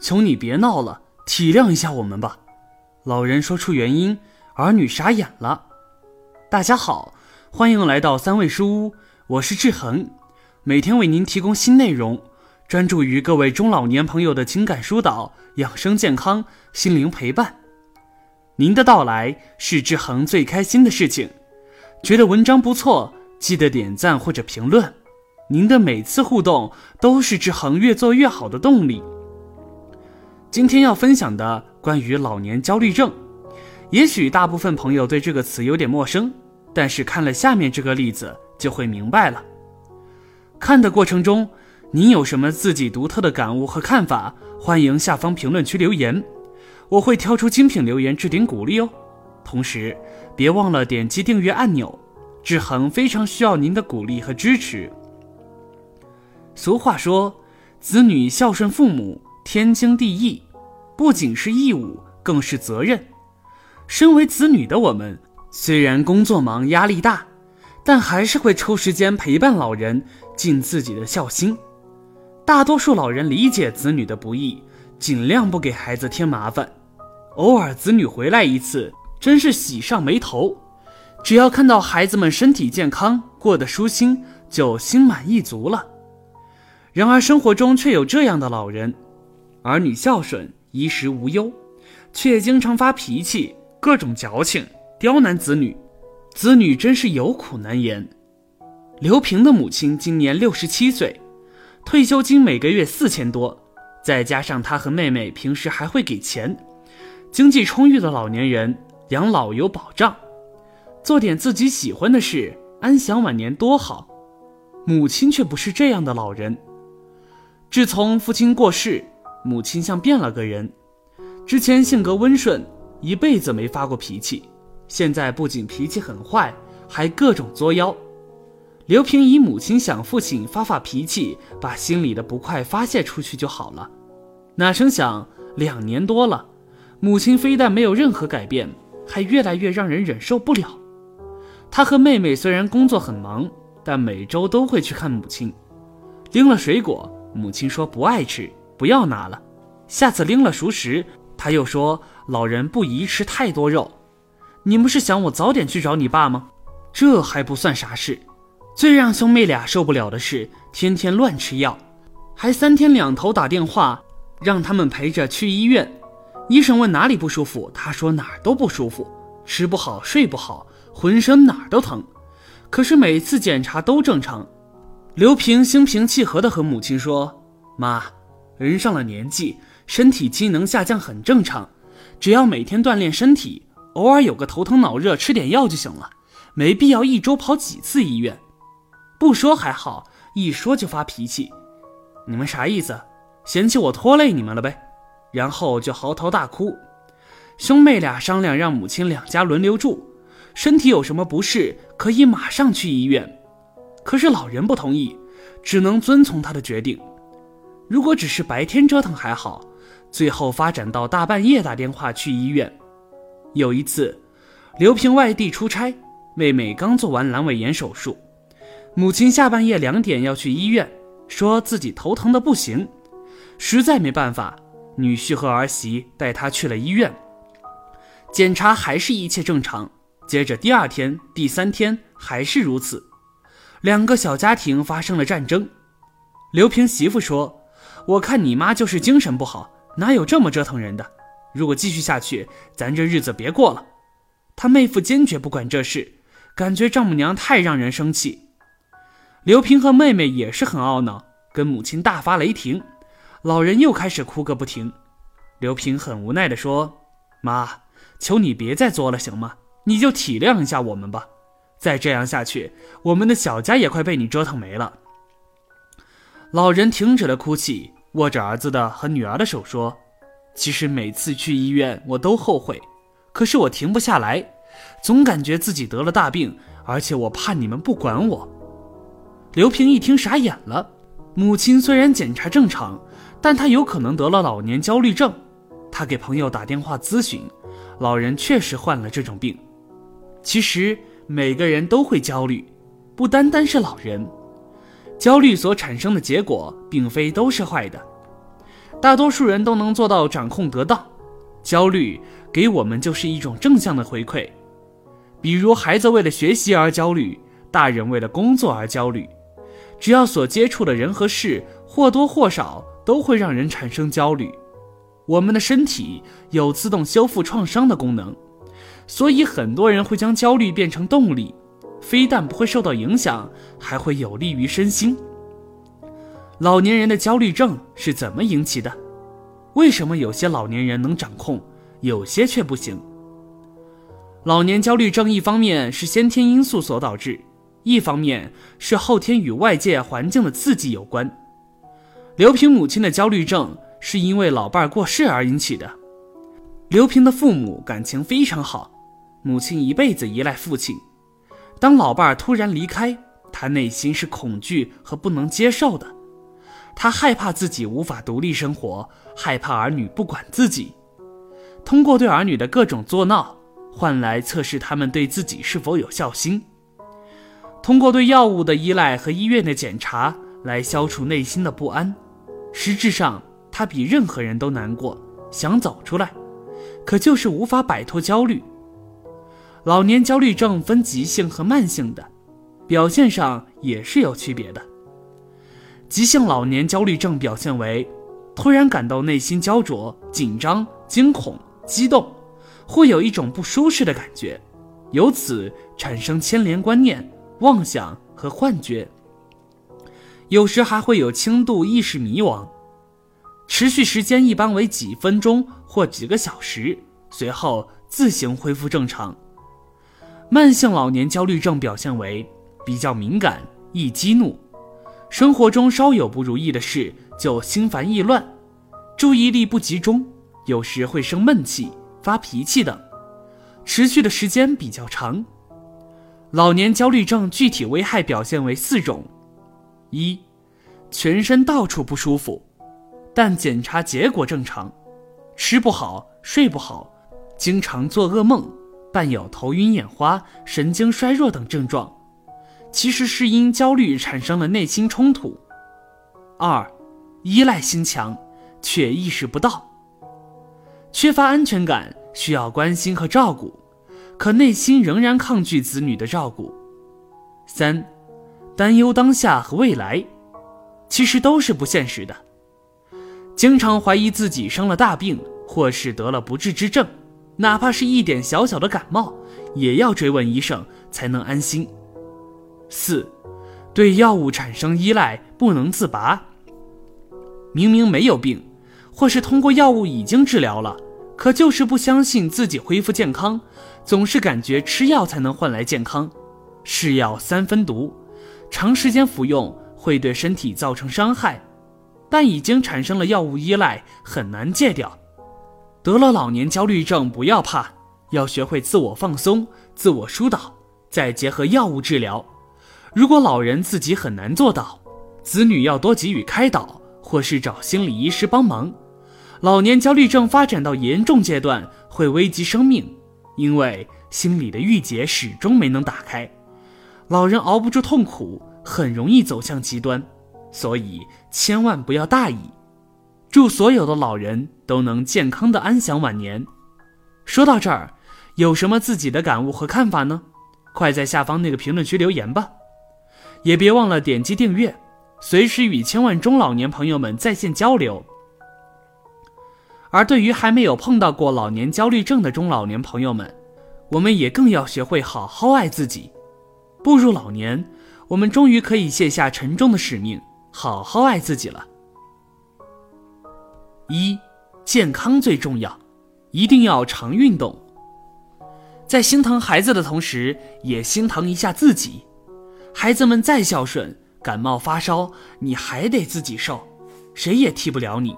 求你别闹了，体谅一下我们吧。”老人说出原因，儿女傻眼了。大家好，欢迎来到三味书屋，我是志恒，每天为您提供新内容，专注于各位中老年朋友的情感疏导、养生健康、心灵陪伴。您的到来是志恒最开心的事情。觉得文章不错，记得点赞或者评论。您的每次互动都是志恒越做越好的动力。今天要分享的关于老年焦虑症，也许大部分朋友对这个词有点陌生，但是看了下面这个例子就会明白了。看的过程中，您有什么自己独特的感悟和看法？欢迎下方评论区留言，我会挑出精品留言置顶鼓励哦。同时，别忘了点击订阅按钮，志恒非常需要您的鼓励和支持。俗话说，子女孝顺父母。天经地义，不仅是义务，更是责任。身为子女的我们，虽然工作忙、压力大，但还是会抽时间陪伴老人，尽自己的孝心。大多数老人理解子女的不易，尽量不给孩子添麻烦。偶尔子女回来一次，真是喜上眉头。只要看到孩子们身体健康，过得舒心，就心满意足了。然而生活中却有这样的老人。儿女孝顺，衣食无忧，却经常发脾气，各种矫情，刁难子女，子女真是有苦难言。刘平的母亲今年六十七岁，退休金每个月四千多，再加上他和妹妹平时还会给钱，经济充裕的老年人养老有保障，做点自己喜欢的事，安享晚年多好。母亲却不是这样的老人，自从父亲过世。母亲像变了个人，之前性格温顺，一辈子没发过脾气，现在不仅脾气很坏，还各种作妖。刘平以母亲想父亲发发脾气，把心里的不快发泄出去就好了。哪成想两年多了，母亲非但没有任何改变，还越来越让人忍受不了。他和妹妹虽然工作很忙，但每周都会去看母亲。拎了水果，母亲说不爱吃。不要拿了，下次拎了熟食，他又说老人不宜吃太多肉。你们是想我早点去找你爸吗？这还不算啥事，最让兄妹俩受不了的是天天乱吃药，还三天两头打电话让他们陪着去医院。医生问哪里不舒服，他说哪儿都不舒服，吃不好睡不好，浑身哪儿都疼。可是每次检查都正常。刘平心平气和地和母亲说：“妈。”人上了年纪，身体机能下降很正常，只要每天锻炼身体，偶尔有个头疼脑热，吃点药就行了，没必要一周跑几次医院。不说还好，一说就发脾气。你们啥意思？嫌弃我拖累你们了呗？然后就嚎啕大哭。兄妹俩商量，让母亲两家轮流住，身体有什么不适可以马上去医院。可是老人不同意，只能遵从他的决定。如果只是白天折腾还好，最后发展到大半夜打电话去医院。有一次，刘平外地出差，妹妹刚做完阑尾炎手术，母亲下半夜两点要去医院，说自己头疼的不行，实在没办法，女婿和儿媳带她去了医院。检查还是一切正常，接着第二天、第三天还是如此，两个小家庭发生了战争。刘平媳妇说。我看你妈就是精神不好，哪有这么折腾人的？如果继续下去，咱这日子别过了。他妹夫坚决不管这事，感觉丈母娘太让人生气。刘平和妹妹也是很懊恼，跟母亲大发雷霆。老人又开始哭个不停。刘平很无奈地说：“妈，求你别再作了，行吗？你就体谅一下我们吧。再这样下去，我们的小家也快被你折腾没了。”老人停止了哭泣，握着儿子的和女儿的手说：“其实每次去医院我都后悔，可是我停不下来，总感觉自己得了大病，而且我怕你们不管我。”刘平一听傻眼了。母亲虽然检查正常，但她有可能得了老年焦虑症。他给朋友打电话咨询，老人确实患了这种病。其实每个人都会焦虑，不单单是老人。焦虑所产生的结果，并非都是坏的。大多数人都能做到掌控得当。焦虑给我们就是一种正向的回馈，比如孩子为了学习而焦虑，大人为了工作而焦虑。只要所接触的人和事或多或少都会让人产生焦虑。我们的身体有自动修复创伤的功能，所以很多人会将焦虑变成动力，非但不会受到影响，还会有利于身心。老年人的焦虑症是怎么引起的？为什么有些老年人能掌控，有些却不行？老年焦虑症一方面是先天因素所导致，一方面是后天与外界环境的刺激有关。刘平母亲的焦虑症是因为老伴儿过世而引起的。刘平的父母感情非常好，母亲一辈子依赖父亲。当老伴儿突然离开，他内心是恐惧和不能接受的。他害怕自己无法独立生活，害怕儿女不管自己，通过对儿女的各种作闹，换来测试他们对自己是否有孝心。通过对药物的依赖和医院的检查来消除内心的不安。实质上，他比任何人都难过，想走出来，可就是无法摆脱焦虑。老年焦虑症分急性和慢性的，表现上也是有区别的。急性老年焦虑症表现为，突然感到内心焦灼、紧张、惊恐、激动，会有一种不舒适的感觉，由此产生牵连观念、妄想和幻觉。有时还会有轻度意识迷惘，持续时间一般为几分钟或几个小时，随后自行恢复正常。慢性老年焦虑症表现为比较敏感、易激怒。生活中稍有不如意的事就心烦意乱，注意力不集中，有时会生闷气、发脾气等，持续的时间比较长。老年焦虑症具体危害表现为四种：一、全身到处不舒服，但检查结果正常，吃不好、睡不好，经常做噩梦，伴有头晕眼花、神经衰弱等症状。其实是因焦虑产生了内心冲突。二，依赖心强，却意识不到，缺乏安全感，需要关心和照顾，可内心仍然抗拒子女的照顾。三，担忧当下和未来，其实都是不现实的。经常怀疑自己生了大病，或是得了不治之症，哪怕是一点小小的感冒，也要追问医生才能安心。四，对药物产生依赖，不能自拔。明明没有病，或是通过药物已经治疗了，可就是不相信自己恢复健康，总是感觉吃药才能换来健康。是药三分毒，长时间服用会对身体造成伤害，但已经产生了药物依赖，很难戒掉。得了老年焦虑症不要怕，要学会自我放松、自我疏导，再结合药物治疗。如果老人自己很难做到，子女要多给予开导，或是找心理医师帮忙。老年焦虑症发展到严重阶段会危及生命，因为心理的郁结始终没能打开，老人熬不住痛苦，很容易走向极端，所以千万不要大意。祝所有的老人都能健康的安享晚年。说到这儿，有什么自己的感悟和看法呢？快在下方那个评论区留言吧。也别忘了点击订阅，随时与千万中老年朋友们在线交流。而对于还没有碰到过老年焦虑症的中老年朋友们，我们也更要学会好好爱自己。步入老年，我们终于可以卸下沉重的使命，好好爱自己了。一，健康最重要，一定要常运动。在心疼孩子的同时，也心疼一下自己。孩子们再孝顺，感冒发烧你还得自己受，谁也替不了你。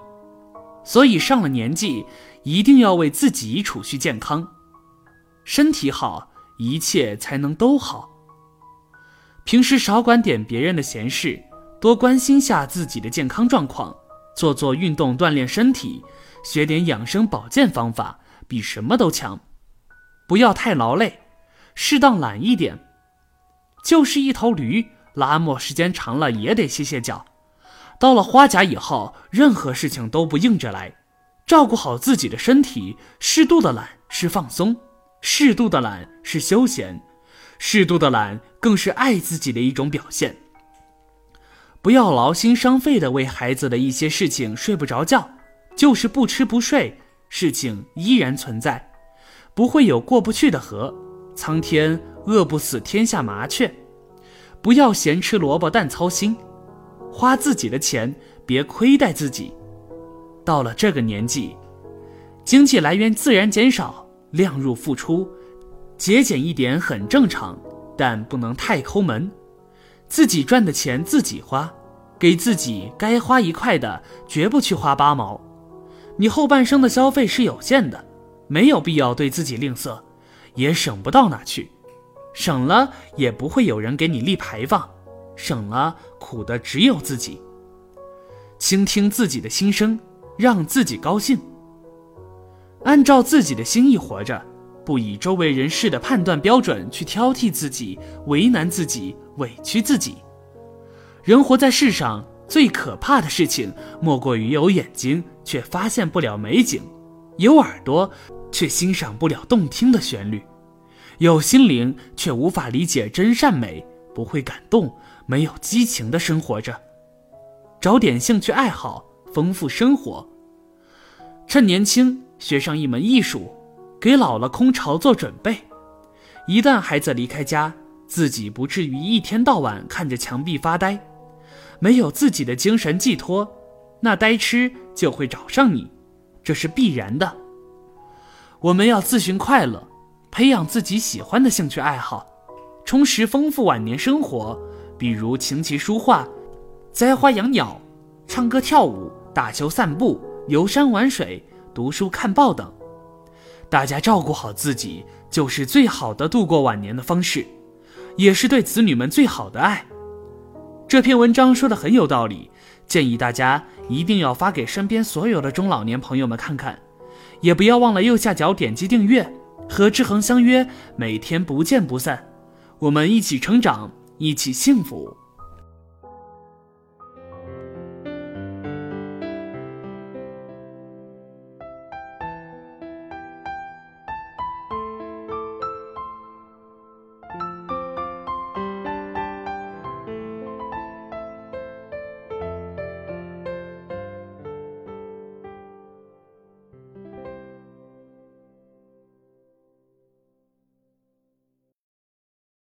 所以上了年纪，一定要为自己储蓄健康，身体好，一切才能都好。平时少管点别人的闲事，多关心下自己的健康状况，做做运动锻炼身体，学点养生保健方法，比什么都强。不要太劳累，适当懒一点。就是一头驴，拉磨时间长了也得歇歇脚。到了花甲以后，任何事情都不硬着来，照顾好自己的身体。适度的懒是放松，适度的懒是休闲，适度的懒更是爱自己的一种表现。不要劳心伤肺的为孩子的一些事情睡不着觉，就是不吃不睡，事情依然存在，不会有过不去的河，苍天饿不死天下麻雀。不要咸吃萝卜淡操心。花自己的钱，别亏待自己。到了这个年纪，经济来源自然减少，量入付出，节俭一点很正常，但不能太抠门。自己赚的钱自己花，给自己该花一块的，绝不去花八毛。你后半生的消费是有限的，没有必要对自己吝啬，也省不到哪去，省了也不会有人给你立牌坊。省了，苦的只有自己。倾听自己的心声，让自己高兴。按照自己的心意活着，不以周围人士的判断标准去挑剔自己、为难自己、委屈自己。人活在世上，最可怕的事情莫过于有眼睛却发现不了美景，有耳朵却欣赏不了动听的旋律，有心灵却无法理解真善美，不会感动。没有激情的生活着，找点兴趣爱好，丰富生活。趁年轻学上一门艺术，给老了空巢做准备。一旦孩子离开家，自己不至于一天到晚看着墙壁发呆。没有自己的精神寄托，那呆痴就会找上你，这是必然的。我们要自寻快乐，培养自己喜欢的兴趣爱好，充实丰富晚年生活。比如琴棋书画、栽花养鸟、唱歌跳舞、打球散步、游山玩水、读书看报等。大家照顾好自己，就是最好的度过晚年的方式，也是对子女们最好的爱。这篇文章说的很有道理，建议大家一定要发给身边所有的中老年朋友们看看，也不要忘了右下角点击订阅，和志恒相约，每天不见不散。我们一起成长。一起幸福。